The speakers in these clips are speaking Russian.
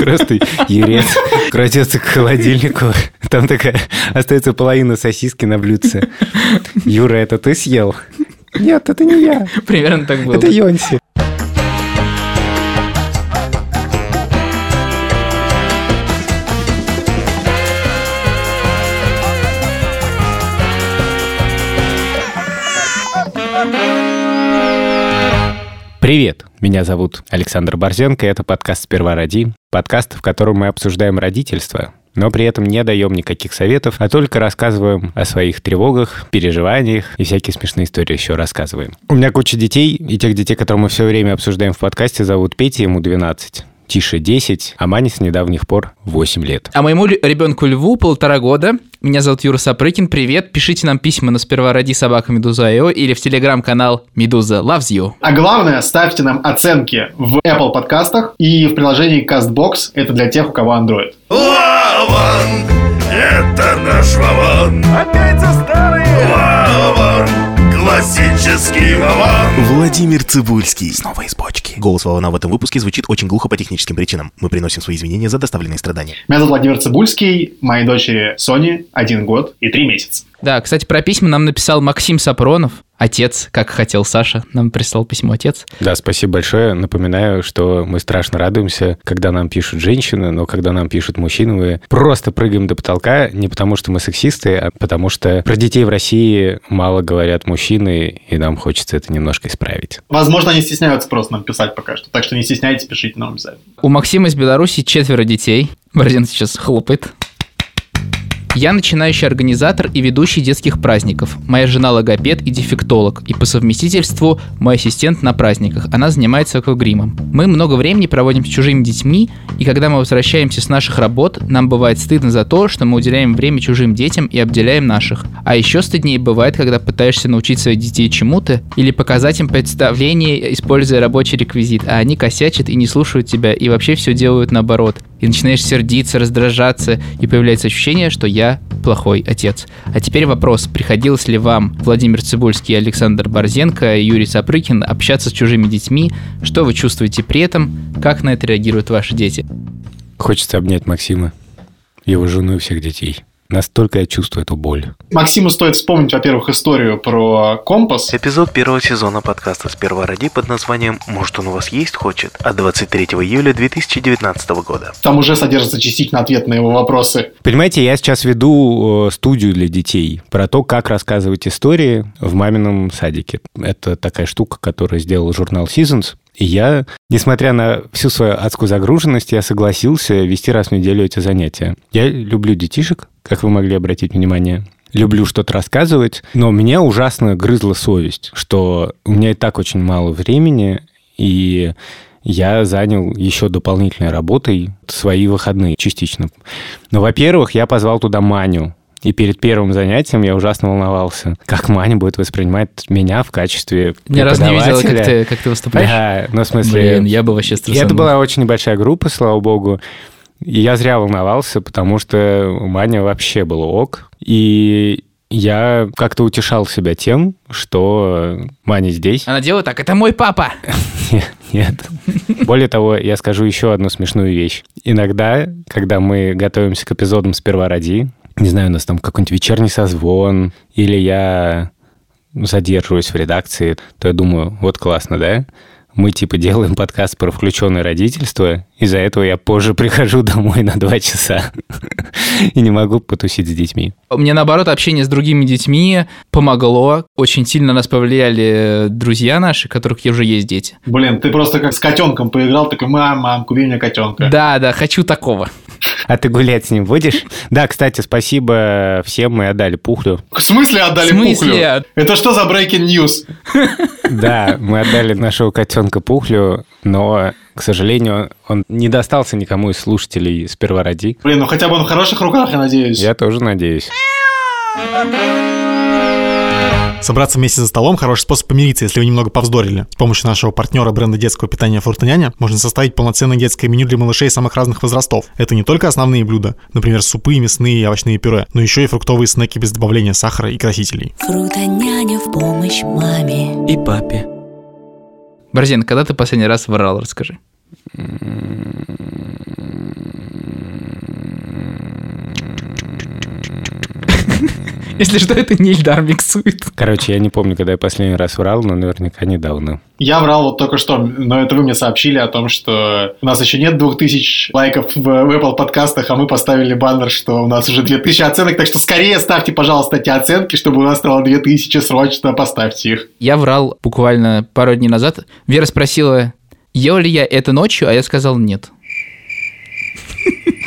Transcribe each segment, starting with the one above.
Просто Юрец крадется к холодильнику. Там такая остается половина сосиски на блюдце. Юра, это ты съел? Нет, это не я. Примерно так было. Это Йонси. Привет, меня зовут Александр Борзенко, и это подкаст «Сперва роди», подкаст, в котором мы обсуждаем родительство, но при этом не даем никаких советов, а только рассказываем о своих тревогах, переживаниях и всякие смешные истории еще рассказываем. У меня куча детей, и тех детей, которые мы все время обсуждаем в подкасте, зовут Петя, ему 12. Тише 10, а Мане с недавних пор 8 лет. А моему ребенку Льву полтора года. Меня зовут Юра Сапрыкин. Привет. Пишите нам письма на сперва ради собака Медуза.io или в телеграм-канал Медуза Loves You. А главное, ставьте нам оценки в Apple подкастах и в приложении CastBox. Это для тех, у кого Android. Вован, это наш Вован. Опять за старые. Классический Вован. Владимир Цибульский. Снова из бочки. Голос Вована в этом выпуске звучит очень глухо по техническим причинам. Мы приносим свои извинения за доставленные страдания. Меня зовут Владимир Цибульский, моей дочери Соне один год и три месяца. Да, кстати, про письма нам написал Максим Сапронов, отец, как хотел Саша. Нам прислал письмо отец. Да, спасибо большое. Напоминаю, что мы страшно радуемся, когда нам пишут женщины, но когда нам пишут мужчины, мы просто прыгаем до потолка, не потому что мы сексисты, а потому что про детей в России мало говорят мужчины, и нам хочется это немножко исправить. Возможно, они стесняются просто нам писать пока что, так что не стесняйтесь, пишите нам обязательно. У Максима из Беларуси четверо детей. Борзен сейчас хлопает. Я начинающий организатор и ведущий детских праздников. Моя жена логопед и дефектолог, и по совместительству мой ассистент на праздниках. Она занимается аквагримом. Мы много времени проводим с чужими детьми, и когда мы возвращаемся с наших работ, нам бывает стыдно за то, что мы уделяем время чужим детям и обделяем наших. А еще стыднее бывает, когда пытаешься научить своих детей чему-то или показать им представление, используя рабочий реквизит, а они косячат и не слушают тебя, и вообще все делают наоборот. И начинаешь сердиться, раздражаться, и появляется ощущение, что я плохой отец. А теперь вопрос, приходилось ли вам, Владимир Цибульский, Александр Борзенко, Юрий Сапрыкин, общаться с чужими детьми? Что вы чувствуете при этом? Как на это реагируют ваши дети? Хочется обнять Максима, его жену и всех детей. Настолько я чувствую эту боль. Максиму стоит вспомнить, во-первых, историю про компас. Эпизод первого сезона подкаста «Сперва ради» под названием «Может, он у вас есть хочет?» от 23 июля 2019 года. Там уже содержится частично ответ на его вопросы. Понимаете, я сейчас веду э, студию для детей про то, как рассказывать истории в мамином садике. Это такая штука, которую сделал журнал Seasons. И я, несмотря на всю свою адскую загруженность, я согласился вести раз в неделю эти занятия. Я люблю детишек, как вы могли обратить внимание. Люблю что-то рассказывать, но меня ужасно грызла совесть, что у меня и так очень мало времени, и я занял еще дополнительной работой свои выходные частично. Но, во-первых, я позвал туда Маню, и перед первым занятием я ужасно волновался, как Маня будет воспринимать меня в качестве Ни разу не видела, как ты, как ты выступаешь. Да, ну, в смысле... Блин, я бы вообще стрессанул. это была очень небольшая группа, слава богу. И я зря волновался, потому что Маня вообще было ок. И я как-то утешал себя тем, что Маня здесь. Она делает так, это мой папа. Нет. Более того, я скажу еще одну смешную вещь. Иногда, когда мы готовимся к эпизодам «Сперва ради», не знаю, у нас там какой-нибудь вечерний созвон, или я задерживаюсь в редакции, то я думаю, вот классно, да? Мы типа делаем подкаст про включенное родительство, из-за этого я позже прихожу домой на два часа и не могу потусить с детьми. Мне, наоборот, общение с другими детьми помогло. Очень сильно нас повлияли друзья наши, у которых уже есть дети. Блин, ты просто как с котенком поиграл, такой, мам, мам, купи мне котенка. Да, да, хочу такого. А ты гулять с ним будешь? Да, кстати, спасибо всем, мы отдали Пухлю. В смысле отдали В смысле? Пухлю? Это что за breaking news? Да, мы отдали нашего котенка Пухлю, но, к сожалению, он не достался никому из слушателей сперва ради. Блин, ну хотя бы он в хороших руках, я надеюсь. Я тоже надеюсь. Собраться вместе за столом – хороший способ помириться, если вы немного повздорили. С помощью нашего партнера бренда детского питания «Фрутоняня» можно составить полноценное детское меню для малышей самых разных возрастов. Это не только основные блюда, например, супы, мясные и овощные пюре, но еще и фруктовые снеки без добавления сахара и красителей. Фрутоняня в помощь маме. И папе. Борзен, когда ты последний раз врал, расскажи. Если что, это не Ильдар миксует. Короче, я не помню, когда я последний раз врал, но наверняка недавно. Я врал вот только что, но это вы мне сообщили о том, что у нас еще нет 2000 лайков в, в Apple подкастах, а мы поставили баннер, что у нас уже 2000 оценок, так что скорее ставьте, пожалуйста, эти оценки, чтобы у нас стало 2000, срочно поставьте их. Я врал буквально пару дней назад. Вера спросила, ел ли я это ночью, а я сказал нет.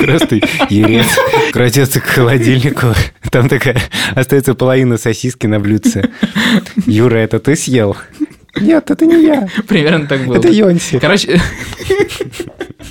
Просто Ерец крадется к холодильнику. Там такая остается половина сосиски на блюдце. Юра, это ты съел? Нет, это не я. Примерно так было. Это Йонси. Короче,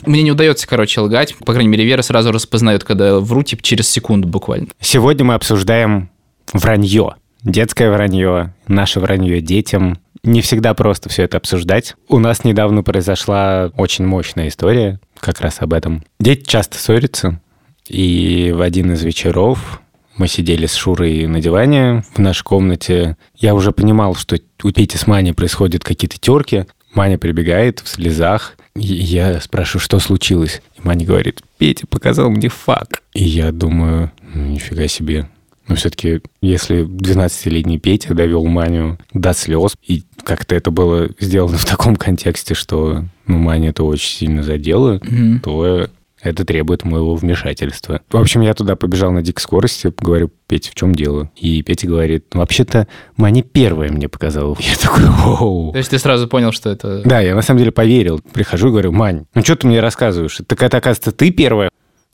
мне не удается, короче, лгать. По крайней мере, Вера сразу распознает, когда вру, типа, через секунду буквально. Сегодня мы обсуждаем вранье. Детское вранье, наше вранье детям. Не всегда просто все это обсуждать. У нас недавно произошла очень мощная история как раз об этом. Дети часто ссорятся, и в один из вечеров мы сидели с Шурой на диване в нашей комнате. Я уже понимал, что у Пети с Маней происходят какие-то терки. Маня прибегает в слезах. И я спрашиваю, что случилось? И Маня говорит, Петя показал мне фак. И я думаю, ну, нифига себе. Но все-таки, если 12-летний Петя довел Маню до слез, и как-то это было сделано в таком контексте, что ну, Маня это очень сильно задело, Мгм. то это требует моего вмешательства. В общем, я туда побежал на дикой скорости, говорю, Петя, в чем дело? И Петя говорит, ну, вообще-то Маня первая мне показала. Я такой, оу. То есть ты сразу понял, что это... Да, я на самом деле поверил. Прихожу и говорю, Мань, ну что ты мне рассказываешь? Так это, оказывается, ты первая?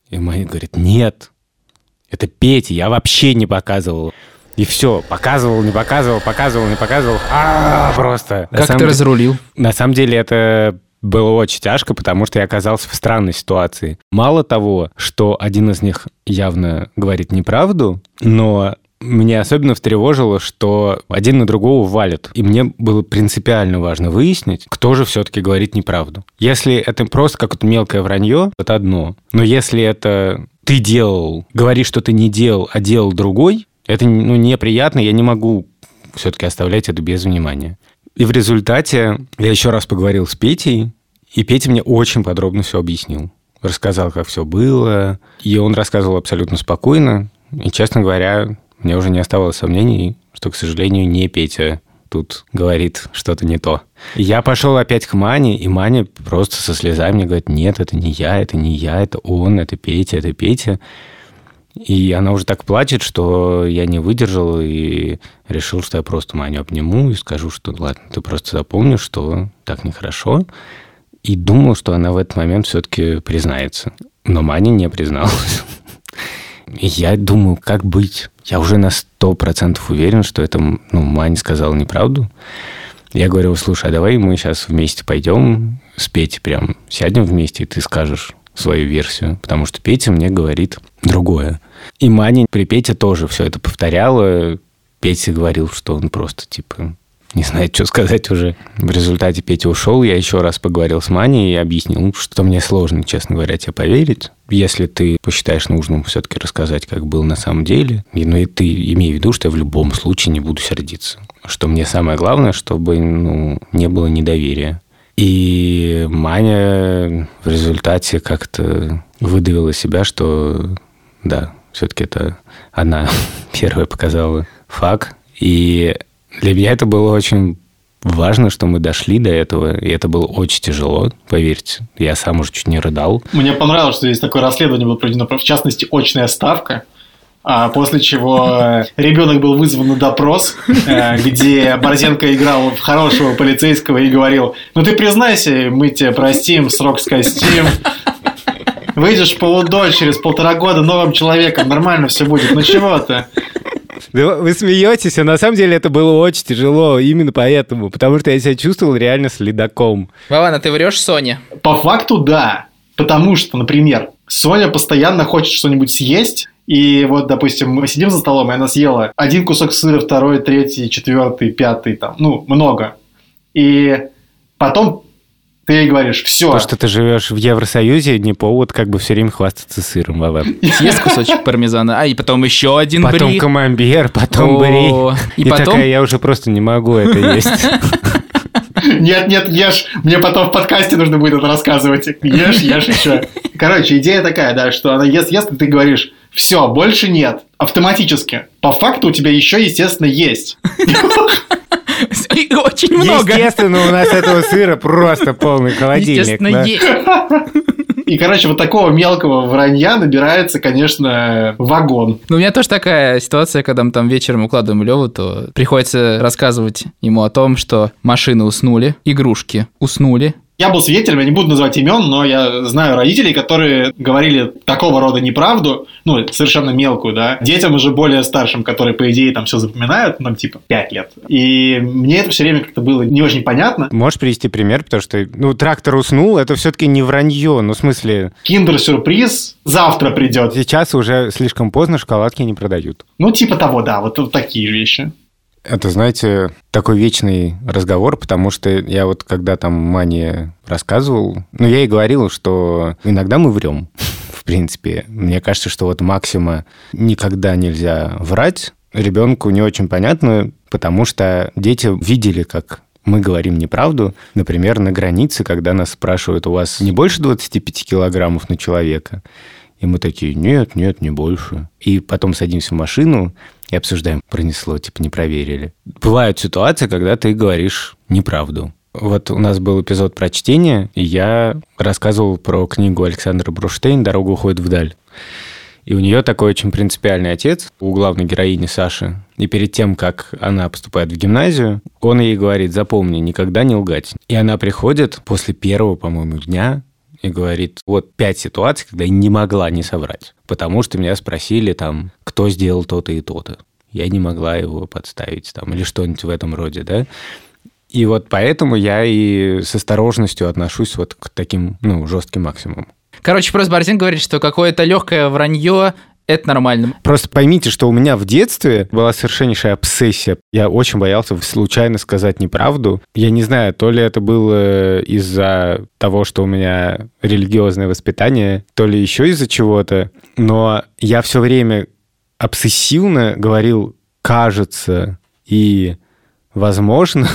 И Маня говорит, нет, это Петя, я вообще не показывал. И все, показывал, не показывал, показывал, не показывал. А, просто. Как ты разрулил? На самом деле это было очень тяжко, потому что я оказался в странной ситуации. Мало того, что один из них явно говорит неправду, но меня особенно встревожило, что один на другого валит. И мне было принципиально важно выяснить, кто же все-таки говорит неправду. Если это просто какое-то мелкое вранье, это одно. Но если это ты делал, говоришь, что ты не делал, а делал другой, это ну, неприятно, я не могу все-таки оставлять это без внимания. И в результате я еще раз поговорил с Петей, и Петя мне очень подробно все объяснил. Рассказал, как все было. И он рассказывал абсолютно спокойно. И, честно говоря, мне уже не оставалось сомнений, что, к сожалению, не Петя тут говорит что-то не то. Я пошел опять к Мане, и Маня просто со слезами мне говорит, нет, это не я, это не я, это он, это Петя, это Петя. И она уже так плачет, что я не выдержал и решил, что я просто Маню обниму и скажу, что ладно, ты просто запомни, что так нехорошо. И думал, что она в этот момент все-таки признается. Но Маня не призналась. Я думаю, как быть? Я уже на сто процентов уверен, что это ну, Маня сказала неправду. Я говорю, слушай, а давай мы сейчас вместе пойдем с Петей прям сядем вместе, и ты скажешь свою версию, потому что Петя мне говорит другое. И Маня при Пете тоже все это повторяла. Петя говорил, что он просто, типа, не знает, что сказать уже. В результате Петя ушел, я еще раз поговорил с Маней и объяснил, что мне сложно, честно говоря, тебе поверить. Если ты посчитаешь нужным все-таки рассказать, как было на самом деле, и, ну и ты имей в виду, что я в любом случае не буду сердиться. Что мне самое главное, чтобы ну, не было недоверия. И Маня в результате как-то выдавила себя, что да, все-таки это она первая показала факт. И для меня это было очень важно, что мы дошли до этого, и это было очень тяжело, поверьте. Я сам уже чуть не рыдал. Мне понравилось, что здесь такое расследование было проведено, в частности, очная ставка. А после чего э, ребенок был вызван на допрос, э, где Борзенко играл в хорошего полицейского и говорил, ну ты признайся, мы тебя простим, срок скостим. Выйдешь полудоль через полтора года новым человеком, нормально все будет. Ну чего ты? Да вы смеетесь, а на самом деле это было очень тяжело, именно поэтому, потому что я себя чувствовал реально следаком. Вован, а ты врешь Соне? По факту да. Потому что, например, Соня постоянно хочет что-нибудь съесть, и вот, допустим, мы сидим за столом, и она съела один кусок сыра, второй, третий, четвертый, пятый, там, ну, много. И потом ты ей говоришь, все, То, что ты живешь в Евросоюзе, не повод как бы все время хвастаться сыром, Вова. Съест кусочек пармезана, а и потом еще один Потом бри. камамбер, потом О, бри. И И потом... такая, я уже просто не могу это есть. нет, нет, ешь, мне потом в подкасте нужно будет это рассказывать. Ешь, ешь еще. Короче, идея такая, да, что она ест, ест, и ты говоришь, Все, больше нет. Автоматически. По факту у тебя еще, естественно, есть. И Очень много. Естественно, у нас этого сыра просто полный холодильник. Естественно, да. есть. И, короче, вот такого мелкого вранья набирается, конечно, вагон. Ну, у меня тоже такая ситуация, когда мы там вечером укладываем Леву, то приходится рассказывать ему о том, что машины уснули, игрушки уснули, Я был свидетелем, я не буду называть имен, но я знаю родителей, которые говорили такого рода неправду, ну, совершенно мелкую, да, детям уже более старшим, которые, по идее, там все запоминают, ну, типа, 5 лет. И мне это все время как-то было не очень понятно. Можешь привести пример, потому что, ну, трактор уснул, это все-таки не вранье. Ну, в смысле, Киндер-сюрприз завтра придет. сейчас уже слишком поздно, шоколадки не продают. Ну, типа того, да, вот, вот такие вещи. Это, знаете, такой вечный разговор, потому что я вот когда там Мане рассказывал, ну, я ей говорил, что иногда мы врем, в принципе. Мне кажется, что вот максима никогда нельзя врать. Ребенку не очень понятно, потому что дети видели, как мы говорим неправду, например, на границе, когда нас спрашивают, у вас не больше 25 килограммов на человека? И мы такие, нет, нет, не больше. И потом садимся в машину и обсуждаем, пронесло, типа не проверили. Бывают ситуации, когда ты говоришь неправду. Вот у нас был эпизод про чтение, и я рассказывал про книгу Александра Бруштейн «Дорога уходит вдаль». И у нее такой очень принципиальный отец, у главной героини Саши. И перед тем, как она поступает в гимназию, он ей говорит, запомни, никогда не лгать. И она приходит после первого, по-моему, дня и говорит, вот пять ситуаций, когда я не могла не соврать. Потому что меня спросили там, кто сделал то-то и то-то. Я не могла его подставить там, или что-нибудь в этом роде, да. И вот поэтому я и с осторожностью отношусь вот к таким, ну, жестким максимумам. Короче, просто Борзин говорит, что какое-то легкое вранье это нормально. Просто поймите, что у меня в детстве была совершеннейшая обсессия. Я очень боялся случайно сказать неправду. Я не знаю, то ли это было из-за того, что у меня религиозное воспитание, то ли еще из-за чего-то. Но я все время обсессивно говорил «кажется» и «возможно»,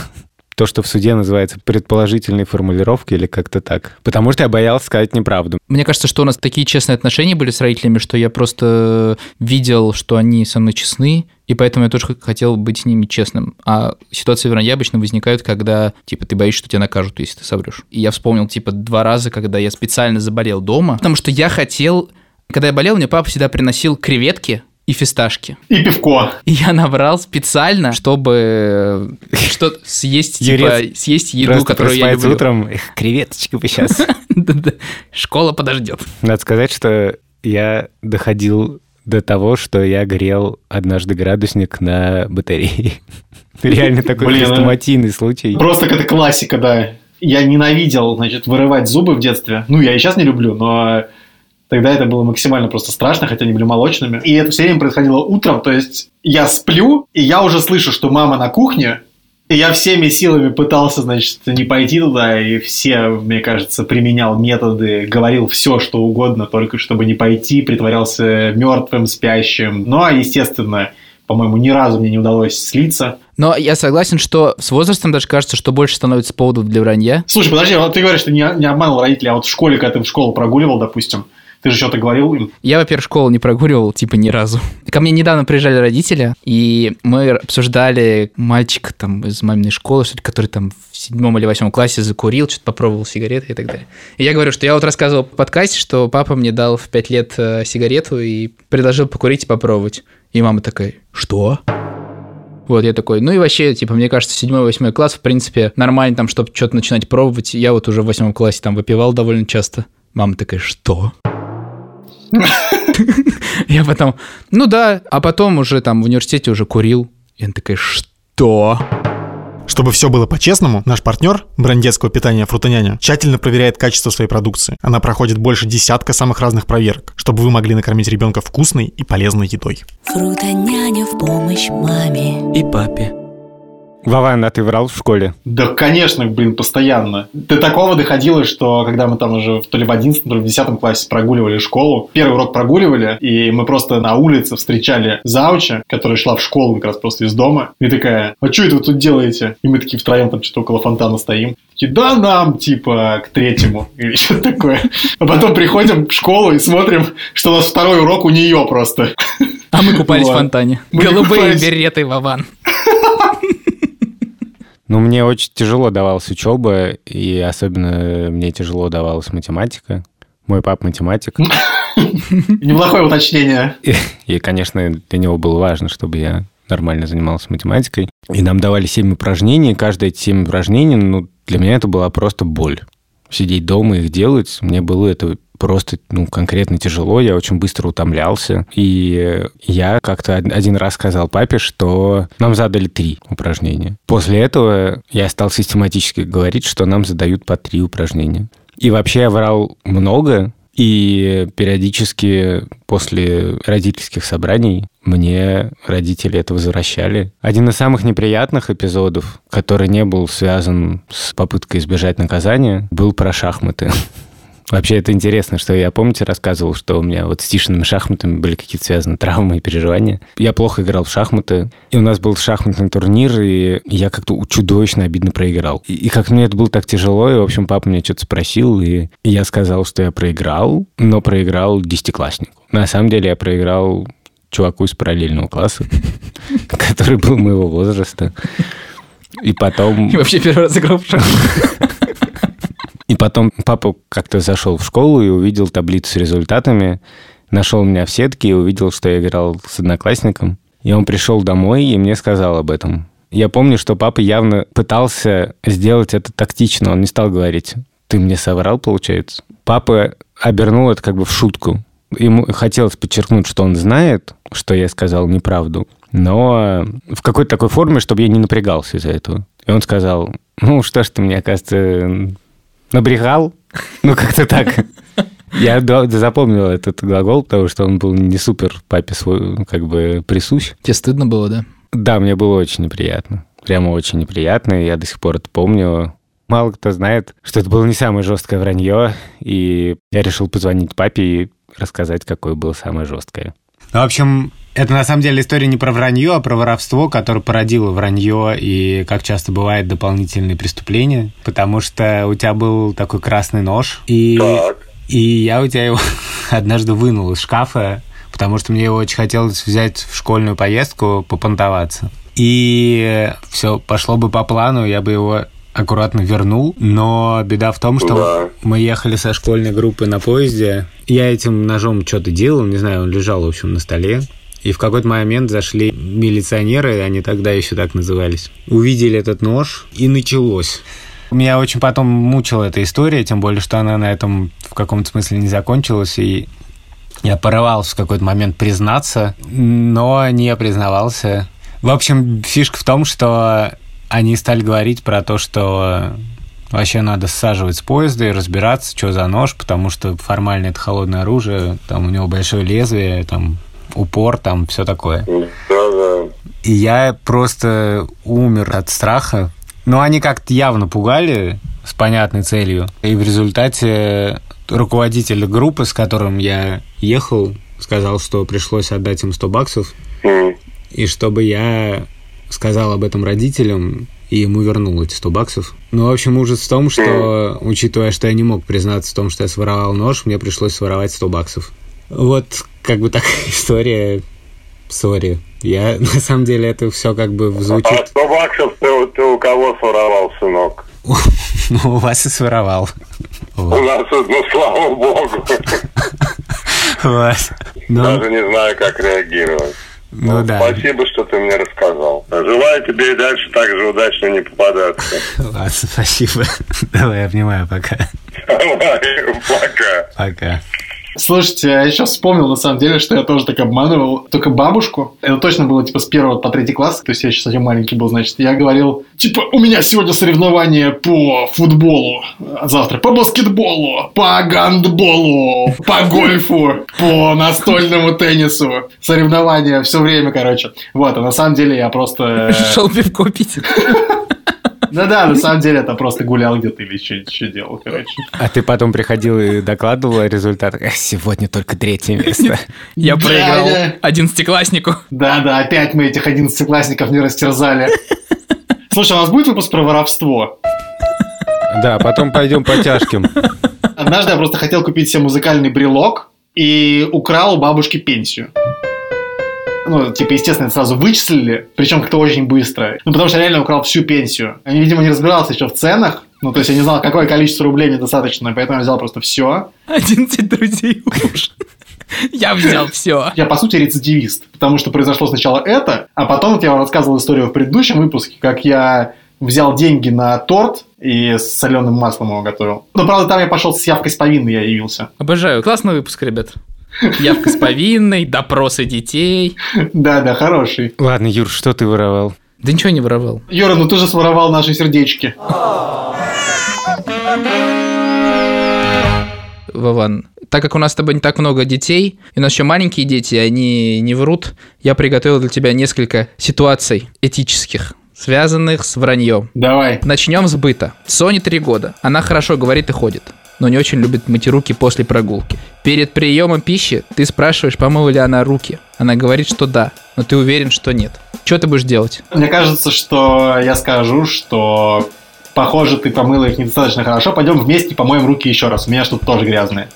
то, что в суде называется предположительной формулировкой или как-то так. Потому что я боялся сказать неправду. Мне кажется, что у нас такие честные отношения были с родителями, что я просто видел, что они со мной честны, и поэтому я тоже хотел быть с ними честным. А ситуации вранья обычно возникают, когда, типа, ты боишься, что тебя накажут, если ты соврешь. И я вспомнил, типа, два раза, когда я специально заболел дома, потому что я хотел... Когда я болел, мне папа всегда приносил креветки, и фисташки. И пивко. И я набрал специально, чтобы что съесть, типа, съесть еду, Просто которую я люблю. утром, «Эх, креветочки бы сейчас. Школа подождет. Надо сказать, что я доходил до того, что я грел однажды градусник на батарее. Реально такой Блин, хрестоматийный случай. Просто это классика, да. Я ненавидел, значит, вырывать зубы в детстве. Ну, я и сейчас не люблю, но тогда это было максимально просто страшно, хотя они были молочными. И это все время происходило утром, то есть я сплю, и я уже слышу, что мама на кухне, и я всеми силами пытался, значит, не пойти туда, и все, мне кажется, применял методы, говорил все, что угодно, только чтобы не пойти, притворялся мертвым, спящим. Ну, а, естественно, по-моему, ни разу мне не удалось слиться. Но я согласен, что с возрастом даже кажется, что больше становится поводов для вранья. Слушай, подожди, вот ты говоришь, что не, не обманывал родителей, а вот в школе, когда ты в школу прогуливал, допустим, ты же что-то говорил им. Я, во-первых, школу не прогуливал, типа, ни разу. Ко мне недавно приезжали родители, и мы обсуждали мальчика там из маминой школы, что-то, который там в седьмом или восьмом классе закурил, что-то попробовал сигареты и так далее. И я говорю, что я вот рассказывал в подкасте, что папа мне дал в пять лет э, сигарету и предложил покурить и попробовать. И мама такая, что? Вот, я такой, ну и вообще, типа, мне кажется, седьмой, восьмой класс, в принципе, нормально там, чтобы что-то начинать пробовать. Я вот уже в восьмом классе там выпивал довольно часто. Мама такая, что? Я потом, ну да, а потом уже там в университете уже курил. И она такая, что? Чтобы все было по-честному, наш партнер, бренд детского питания Фрутоняня, тщательно проверяет качество своей продукции. Она проходит больше десятка самых разных проверок, чтобы вы могли накормить ребенка вкусной и полезной едой. Фрутоняня в помощь маме. И папе. Вован, а ты врал в школе? Да, конечно, блин, постоянно. До такого доходило, что когда мы там уже то ли в 11, то ли в 10 классе прогуливали школу, первый урок прогуливали, и мы просто на улице встречали зауча, которая шла в школу как раз просто из дома, и такая, а что это вы тут делаете? И мы такие втроем там что-то около фонтана стоим. Такие, да нам, типа, к третьему, или что-то такое. А потом приходим в школу и смотрим, что у нас второй урок у нее просто. А мы купались в Вот. фонтане. Мы Голубые купались. береты, Вован. Ну, мне очень тяжело давалась учеба, и особенно мне тяжело давалась математика. Мой пап математик. Неплохое уточнение. И, конечно, для него было важно, чтобы я нормально занимался математикой. И нам давали 7 упражнений. Каждое эти 7 упражнений, ну, для меня это была просто боль. Сидеть дома и их делать, мне было это просто, ну, конкретно тяжело. Я очень быстро утомлялся. И я как-то од- один раз сказал папе, что нам задали три упражнения. После этого я стал систематически говорить, что нам задают по три упражнения. И вообще я врал много, и периодически после родительских собраний мне родители это возвращали. Один из самых неприятных эпизодов, который не был связан с попыткой избежать наказания, был про шахматы. Вообще это интересно, что я, помните, рассказывал, что у меня вот с Тишиными шахматами были какие-то связаны травмы и переживания. Я плохо играл в шахматы, и у нас был шахматный турнир, и я как-то чудовищно обидно проиграл. И, и как мне это было так тяжело, и, в общем, папа меня что-то спросил, и я сказал, что я проиграл, но проиграл десятикласснику. На самом деле я проиграл чуваку из параллельного класса, который был моего возраста. И потом... И вообще первый раз играл в шахматы. И потом папа как-то зашел в школу и увидел таблицу с результатами, нашел меня в сетке и увидел, что я играл с одноклассником. И он пришел домой и мне сказал об этом. Я помню, что папа явно пытался сделать это тактично. Он не стал говорить, ты мне соврал, получается. Папа обернул это как бы в шутку. Ему хотелось подчеркнуть, что он знает, что я сказал неправду, но в какой-то такой форме, чтобы я не напрягался из-за этого. И он сказал, ну что ж ты мне, оказывается, набрехал? Ну, как-то так. Я запомнил этот глагол, потому что он был не супер папе свой, как бы присущ. Тебе стыдно было, да? Да, мне было очень неприятно. Прямо очень неприятно, и я до сих пор это помню. Мало кто знает, что это было не самое жесткое вранье, и я решил позвонить папе и рассказать, какое было самое жесткое. Ну, в общем, это на самом деле история не про вранье, а про воровство, которое породило вранье и, как часто бывает, дополнительные преступления. Потому что у тебя был такой красный нож, и, и я у тебя его однажды вынул из шкафа, потому что мне его очень хотелось взять в школьную поездку, попонтоваться. И все пошло бы по плану, я бы его аккуратно вернул, но беда в том, что мы ехали со школьной группы на поезде, я этим ножом что-то делал, не знаю, он лежал, в общем, на столе, и в какой-то момент зашли милиционеры, они тогда еще так назывались, увидели этот нож, и началось. Меня очень потом мучила эта история, тем более, что она на этом в каком-то смысле не закончилась, и я порывался в какой-то момент признаться, но не признавался. В общем, фишка в том, что они стали говорить про то, что вообще надо саживать с поезда и разбираться, что за нож, потому что формально это холодное оружие, там у него большое лезвие, там упор, там все такое. И я просто умер от страха. Но они как-то явно пугали с понятной целью. И в результате руководитель группы, с которым я ехал, сказал, что пришлось отдать им 100 баксов. И чтобы я сказал об этом родителям, и ему вернул эти 100 баксов. Ну, в общем, ужас в том, что, учитывая, что я не мог признаться в том, что я своровал нож, мне пришлось своровать 100 баксов. Вот как бы такая история. Сори. Я, на самом деле, это все как бы А звучит... 100 баксов ты, ты у кого своровал, сынок? Ну, у вас и своровал. У нас, ну, слава богу. Вот. Ну, Даже не знаю, как реагировать. Ну да. Спасибо, что ты мне рассказал. Желаю тебе и дальше так же удачно не попадаться. Ладно, спасибо. Давай, обнимаю, пока. Давай, пока. Пока. Слушайте, я сейчас вспомнил, на самом деле, что я тоже так обманывал. Только бабушку. Это точно было, типа, с первого по третий класс. То есть я еще совсем маленький был, значит. Я говорил, типа, у меня сегодня соревнование по футболу. А завтра по баскетболу, по гандболу, по гольфу, по настольному теннису. Соревнования все время, короче. Вот, а на самом деле я просто... Шел пивко пить. Да-да, на самом деле это просто гулял где-то или что делал, короче. А ты потом приходил и докладывал? «Эх, Сегодня только третье место. Я Да, проиграл да. одиннадцатикласснику. Да-да, опять мы этих одиннадцатиклассников не растерзали. Слушай, у нас будет выпуск про воровство? Да, потом пойдем по тяжким. Однажды я просто хотел купить себе музыкальный брелок и украл у бабушки пенсию. Ну, типа, естественно, это сразу вычислили, причем как-то очень быстро. Ну, потому что реально украл всю пенсию. Я, видимо, не разбирался еще в ценах. Ну, то есть я не знал, какое количество рублей недостаточно, поэтому я взял просто все. 11 друзей уж. Я взял все. Я, по сути, рецидивист, потому что произошло сначала это, а потом, вот я вам рассказывал историю в предыдущем выпуске, как я взял деньги на торт и с соленым маслом его готовил. Но, правда, там я пошел с явкой с повинной, я явился. Обожаю. Классный выпуск, ребят. Явка с повинной, допросы детей. Да-да, хороший. Ладно, Юр, что ты воровал? Да ничего не воровал. Юра, ну ты же своровал наши сердечки. Вован, так как у нас с тобой не так много детей, и у нас еще маленькие дети, они не врут, я приготовил для тебя несколько ситуаций этических, связанных с враньем. Давай. Начнем с быта. Соне три года. Она хорошо говорит и ходит, но не очень любит мыть руки после прогулки. Перед приемом пищи ты спрашиваешь, помыла ли она руки. Она говорит, что да, но ты уверен, что нет. Что ты будешь делать? Мне кажется, что я скажу, что похоже, ты помыла их недостаточно хорошо. Пойдем вместе помоем руки еще раз. У меня что-то тоже грязные.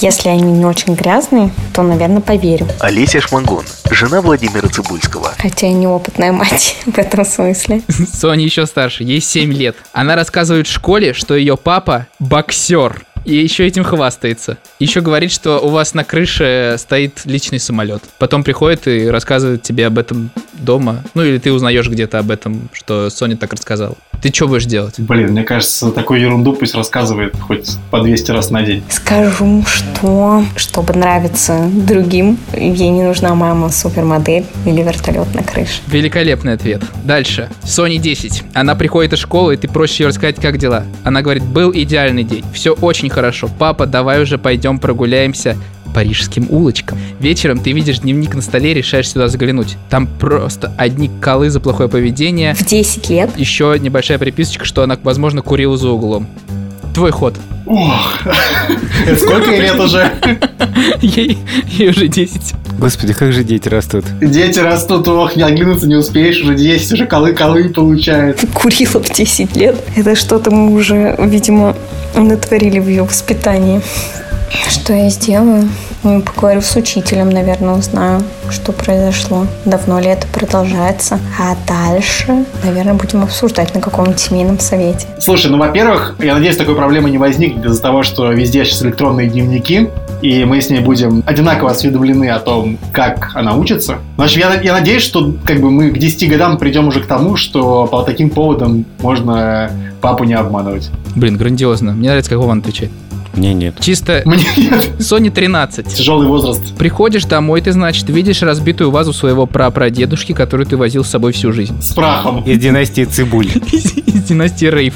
Если они не очень грязные, то, наверное, поверю. Олеся Шмангун, жена Владимира Цибульского. Хотя я неопытная мать в этом смысле. Соня еще старше, ей 7 лет. Она рассказывает в школе, что ее папа боксер. И еще этим хвастается. Еще говорит, что у вас на крыше стоит личный самолет. Потом приходит и рассказывает тебе об этом дома. Ну или ты узнаешь где-то об этом, что Соня так рассказала. Ты что будешь делать? Блин, мне кажется, такую ерунду пусть рассказывает хоть по 200 раз на день. Скажу, что, чтобы нравиться другим, ей не нужна мама супермодель или вертолет на крыше. Великолепный ответ. Дальше. Соне 10. Она приходит из школы, и ты просишь ее рассказать, как дела. Она говорит, был идеальный день. Все очень хорошо. Папа, давай уже пойдем прогуляемся парижским улочкам. Вечером ты видишь дневник на столе, решаешь сюда заглянуть. Там просто одни колы за плохое поведение. В 10 лет Еще небольшая приписочка, что она, возможно, курила за углом. Твой ход. Ох, это сколько ей лет уже? Ей, ей уже 10. Господи, как же дети растут. Дети растут, ох, не оглянуться не успеешь, уже 10, уже колы-колы получает. курила в 10 лет. Это что-то мы уже, видимо, натворили в ее воспитании. Что я сделаю? Ну, поговорю с учителем, наверное, узнаю, что произошло. Давно ли это продолжается. А дальше, наверное, будем обсуждать на каком-нибудь семейном совете. Слушай, ну, во-первых, я надеюсь, такой проблемы не возникнет из-за того, что везде сейчас электронные дневники, и мы с ней будем одинаково осведомлены о том, как она учится. В общем, я, я надеюсь, что как бы мы к 10 годам придем уже к тому, что по таким поводам можно папу не обманывать. Блин, грандиозно. Мне нравится, как Вован отвечает. Мне нет. Чисто Мне нет. Соне 13. Тяжелый возраст. Приходишь домой, ты, значит, видишь разбитую вазу своего прапрадедушки, которую ты возил с собой всю жизнь. С прахом. Из династии Цибуль. Из из династии Рейв.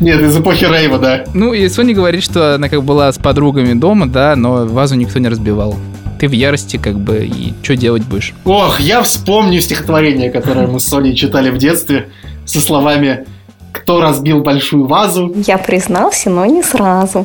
Нет, из эпохи Рейва, да. Ну, и Соня говорит, что она как бы была с подругами дома, да, но вазу никто не разбивал. Ты в ярости, как бы, и что делать будешь? Ох, я вспомню стихотворение, которое мы с Соней читали в детстве, со словами «Кто разбил большую вазу?» Я признался, но не сразу.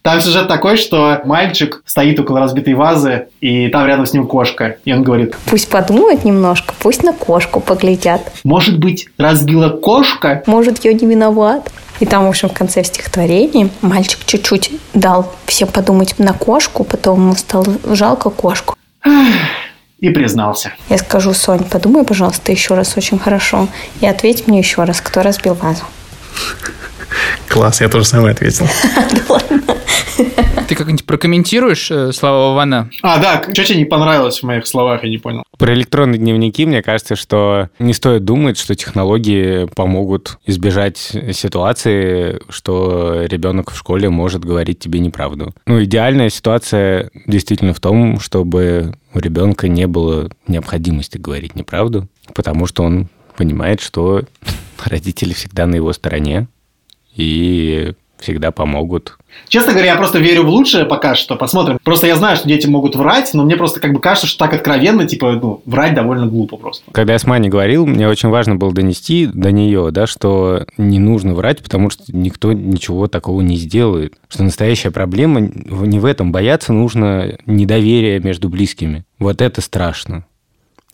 Там сюжет такой, что мальчик стоит около разбитой вазы, и там рядом с ним кошка. И он говорит, Пусть подумают немножко, пусть на кошку поглядят. может быть, разбила кошка? Может, я не виноват. И там, в общем, в конце стихотворения мальчик чуть-чуть дал всем подумать на кошку, потом ему стало жалко кошку. И признался. Я скажу, Сонь, подумай, пожалуйста, еще раз очень хорошо. И ответь мне еще раз, кто разбил вазу. Класс, я тоже самое ответил. Ты как-нибудь прокомментируешь э, слова Вована? А, да, что тебе не понравилось в моих словах, я не понял. Про электронные дневники, мне кажется, что не стоит думать, что технологии помогут избежать ситуации, что ребенок в школе может говорить тебе неправду. Ну, идеальная ситуация действительно в том, чтобы у ребенка не было необходимости говорить неправду, потому что он понимает, что родители всегда на его стороне и всегда помогут. Честно говоря, я просто верю в лучшее пока что. Посмотрим. Просто я знаю, что дети могут врать, но мне просто как бы кажется, что так откровенно, типа, ну, врать довольно глупо просто. Когда я с Маней говорил, мне очень важно было донести до нее, да, что не нужно врать, потому что никто ничего такого не сделает. Что настоящая проблема не в этом. Бояться нужно недоверия между близкими. Вот это страшно.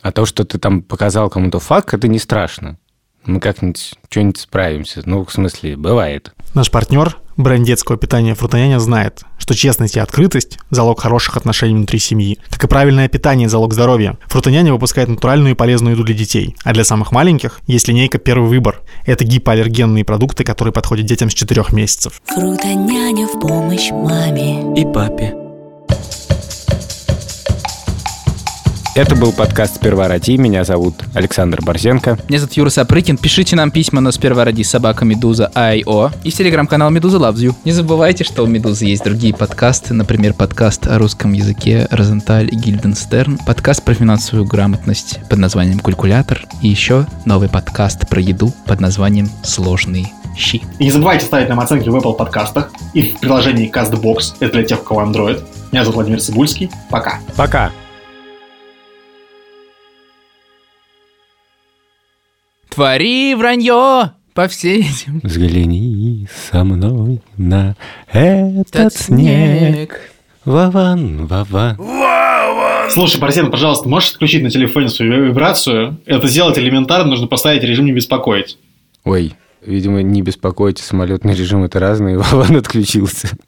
А то, что ты там показал кому-то факт, это не страшно. Мы как-нибудь что-нибудь справимся. Ну, в смысле, бывает. Наш партнер, бренд детского питания Фрутоняня, знает, что честность и открытость – залог хороших отношений внутри семьи. Как и правильное питание – залог здоровья. Фрутоняня выпускает натуральную и полезную еду для детей. А для самых маленьких есть линейка «Первый выбор». Это гипоаллергенные продукты, которые подходят детям с 4 месяцев. Фрутоняня в помощь маме. И папе. Это был подкаст «Сперва роди». Меня зовут Александр Борзенко. Меня зовут Юра Сапрыкин. Пишите нам письма на сперва ради собака Медуза IO и в телеграм-канал Медуза Loves You. Не забывайте, что у Медузы есть другие подкасты, например, подкаст о русском языке Розенталь и Гильденстерн, подкаст про финансовую грамотность под названием «Калькулятор» и еще новый подкаст про еду под названием «Сложные щи». И не забывайте ставить нам оценки в Apple подкастах и в приложении CastBox. Это для тех, у кого Android. Меня зовут Владимир Цибульский. Пока. Пока. Твори вранье по всей земле. Взгляни со мной на этот снег. Вован, Вован. Слушай, Борзен, пожалуйста, можешь отключить на телефоне свою вибрацию? Это сделать элементарно, нужно поставить режим «Не беспокоить». Ой, видимо, не беспокойте, самолетный режим это разные, Вован отключился.